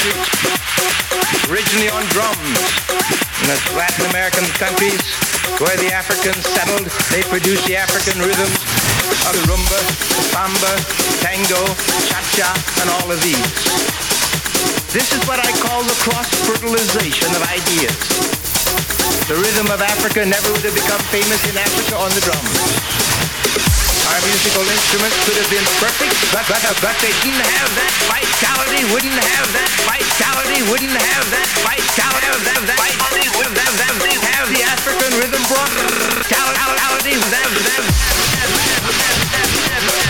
20th century. Originally on drums. In the Latin American countries where the Africans settled, they produced the African rhythms of the rumba, samba, tango, cha-cha, and all of these. This is what I call the cross-fertilization of ideas. The rhythm of Africa never would have become famous in Africa on the drums. Musical instruments could have been perfect, but, but, but they didn't have that vitality, wouldn't have that vitality, wouldn't have that vitality, have that vitality, would have that, have the African rhythm brought vitality, have that, have, have, have, have, have, have